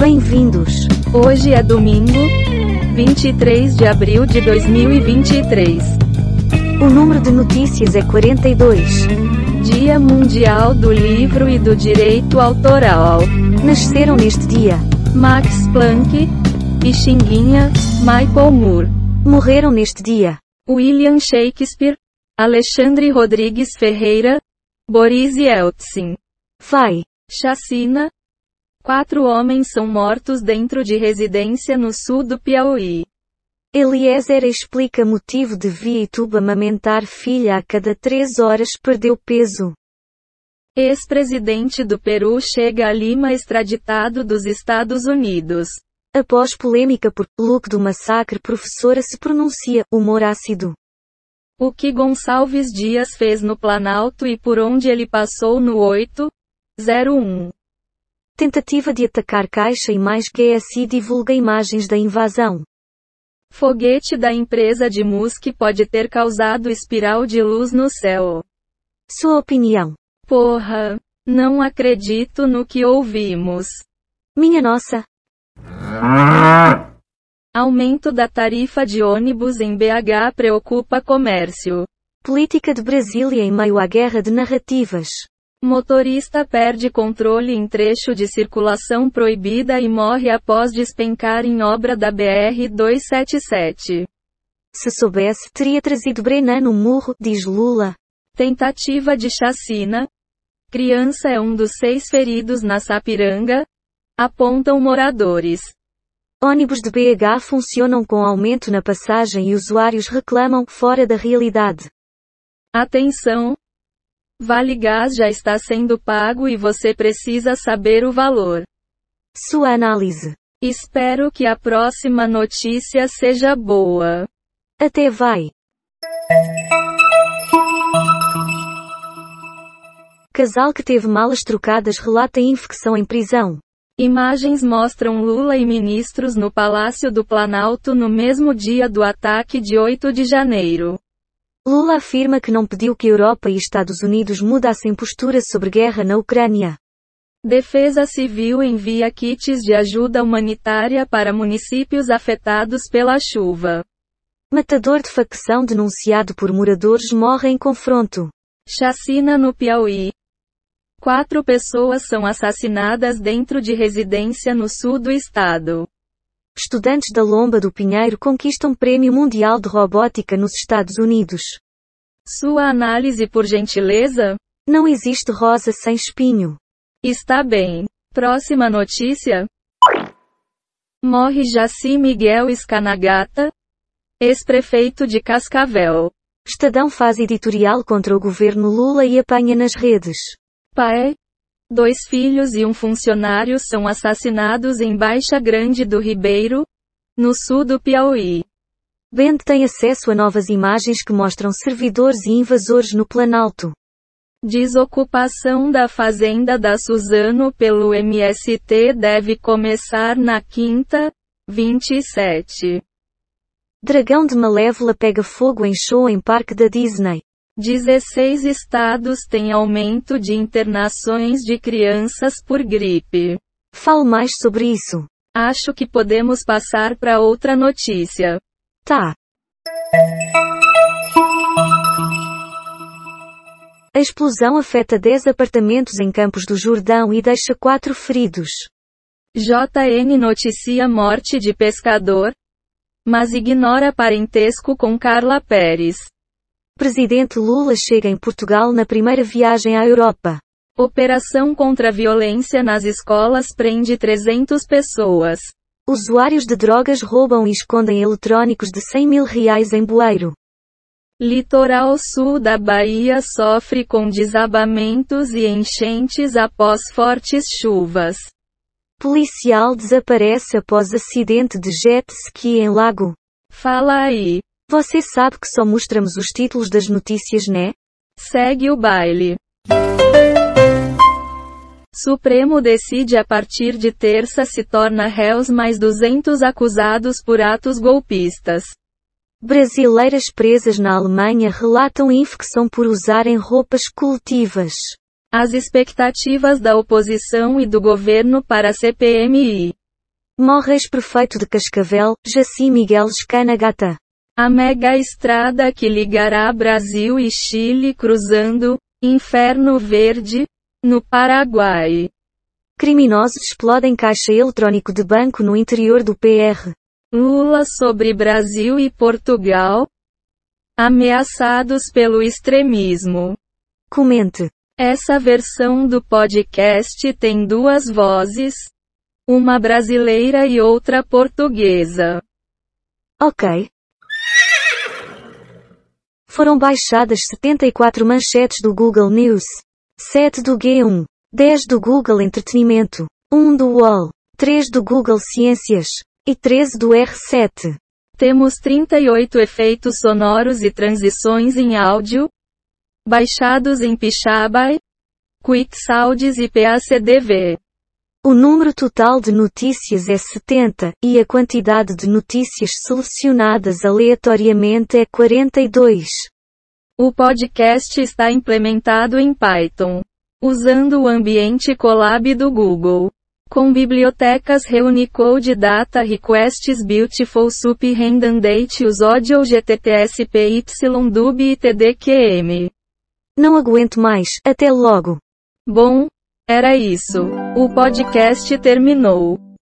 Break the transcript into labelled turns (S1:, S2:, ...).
S1: Bem-vindos!
S2: Hoje é domingo, 23 de abril de 2023.
S1: O número de notícias é 42.
S2: Dia Mundial do Livro e do Direito Autoral.
S1: Nasceram neste dia.
S2: Max Planck, Pixinguinha, Michael Moore.
S1: Morreram neste dia.
S2: William Shakespeare, Alexandre Rodrigues Ferreira, Boris Yeltsin.
S1: Vai.
S2: Chacina. Quatro homens são mortos dentro de residência no sul do Piauí.
S1: Eliezer explica motivo de Viituba amamentar filha a cada três horas perdeu peso.
S2: Ex-presidente do Peru chega a Lima extraditado dos Estados Unidos.
S1: Após polêmica por look do massacre, professora se pronuncia humor ácido.
S2: O que Gonçalves Dias fez no Planalto e por onde ele passou no 801.
S1: Tentativa de atacar Caixa e mais GSI divulga imagens da invasão.
S2: Foguete da empresa de Musk pode ter causado espiral de luz no céu.
S1: Sua opinião.
S2: Porra, não acredito no que ouvimos.
S1: Minha nossa.
S2: Aumento da tarifa de ônibus em BH preocupa comércio.
S1: Política de Brasília em meio à guerra de narrativas.
S2: Motorista perde controle em trecho de circulação proibida e morre após despencar em obra da BR-277.
S1: Se soubesse, teria trazido Brenan no murro, diz Lula.
S2: Tentativa de chacina. Criança é um dos seis feridos na Sapiranga. Apontam moradores.
S1: Ônibus de BH funcionam com aumento na passagem e usuários reclamam fora da realidade.
S2: Atenção! Vale Gás já está sendo pago e você precisa saber o valor.
S1: Sua análise.
S2: Espero que a próxima notícia seja boa.
S1: Até vai. Casal que teve malas trocadas relata infecção em prisão.
S2: Imagens mostram Lula e ministros no Palácio do Planalto no mesmo dia do ataque de 8 de janeiro.
S1: Lula afirma que não pediu que Europa e Estados Unidos mudassem postura sobre guerra na Ucrânia.
S2: Defesa Civil envia kits de ajuda humanitária para municípios afetados pela chuva.
S1: Matador de facção denunciado por moradores morre em confronto.
S2: Chacina no Piauí. Quatro pessoas são assassinadas dentro de residência no sul do estado.
S1: Estudantes da Lomba do Pinheiro conquistam Prêmio Mundial de Robótica nos Estados Unidos.
S2: Sua análise por gentileza?
S1: Não existe rosa sem espinho.
S2: Está bem. Próxima notícia? Morre Jaci Miguel Escanagata, ex-prefeito de Cascavel.
S1: Estadão faz editorial contra o governo Lula e apanha nas redes.
S2: Pai, dois filhos e um funcionário são assassinados em Baixa Grande do Ribeiro, no sul do Piauí.
S1: Bend tem acesso a novas imagens que mostram servidores e invasores no Planalto.
S2: Desocupação da fazenda da Suzano pelo MST deve começar na quinta, 27.
S1: Dragão de Malévola pega fogo em show em parque da Disney.
S2: 16 estados têm aumento de internações de crianças por gripe.
S1: Fale mais sobre isso.
S2: Acho que podemos passar para outra notícia.
S1: Tá. A explosão afeta 10 apartamentos em Campos do Jordão e deixa 4 feridos.
S2: JN noticia morte de pescador, mas ignora parentesco com Carla Pérez.
S1: Presidente Lula chega em Portugal na primeira viagem à Europa.
S2: Operação contra a violência nas escolas prende 300 pessoas.
S1: Usuários de drogas roubam e escondem eletrônicos de 100 mil reais em bueiro.
S2: Litoral sul da Bahia sofre com desabamentos e enchentes após fortes chuvas.
S1: Policial desaparece após acidente de jet ski em lago.
S2: Fala aí.
S1: Você sabe que só mostramos os títulos das notícias, né?
S2: Segue o baile. Supremo decide a partir de terça se torna réus mais 200 acusados por atos golpistas.
S1: Brasileiras presas na Alemanha relatam infecção por usarem roupas coletivas.
S2: As expectativas da oposição e do governo para a CPMI.
S1: Morre ex-prefeito de Cascavel, Jaci Miguel Escanagata.
S2: A mega estrada que ligará Brasil e Chile cruzando, Inferno Verde, no Paraguai.
S1: Criminosos explodem caixa eletrônico de banco no interior do PR.
S2: Lula sobre Brasil e Portugal, ameaçados pelo extremismo.
S1: Comente.
S2: Essa versão do podcast tem duas vozes, uma brasileira e outra portuguesa.
S1: Ok. Foram baixadas 74 manchetes do Google News, 7 do G1, 10 do Google Entretenimento, 1 do UOL, 3 do Google Ciências e 13 do R7.
S2: Temos 38 efeitos sonoros e transições em áudio, baixados em Pixabay, QuickSounds e PACDV.
S1: O número total de notícias é 70, e a quantidade de notícias selecionadas aleatoriamente é 42.
S2: O podcast está implementado em Python, usando o ambiente Colab do Google. Com bibliotecas Reunicode Data Requests Beautiful Sup Redundant Use Audio Dub e TDQM.
S1: Não aguento mais, até logo.
S2: Bom, era isso. O podcast terminou.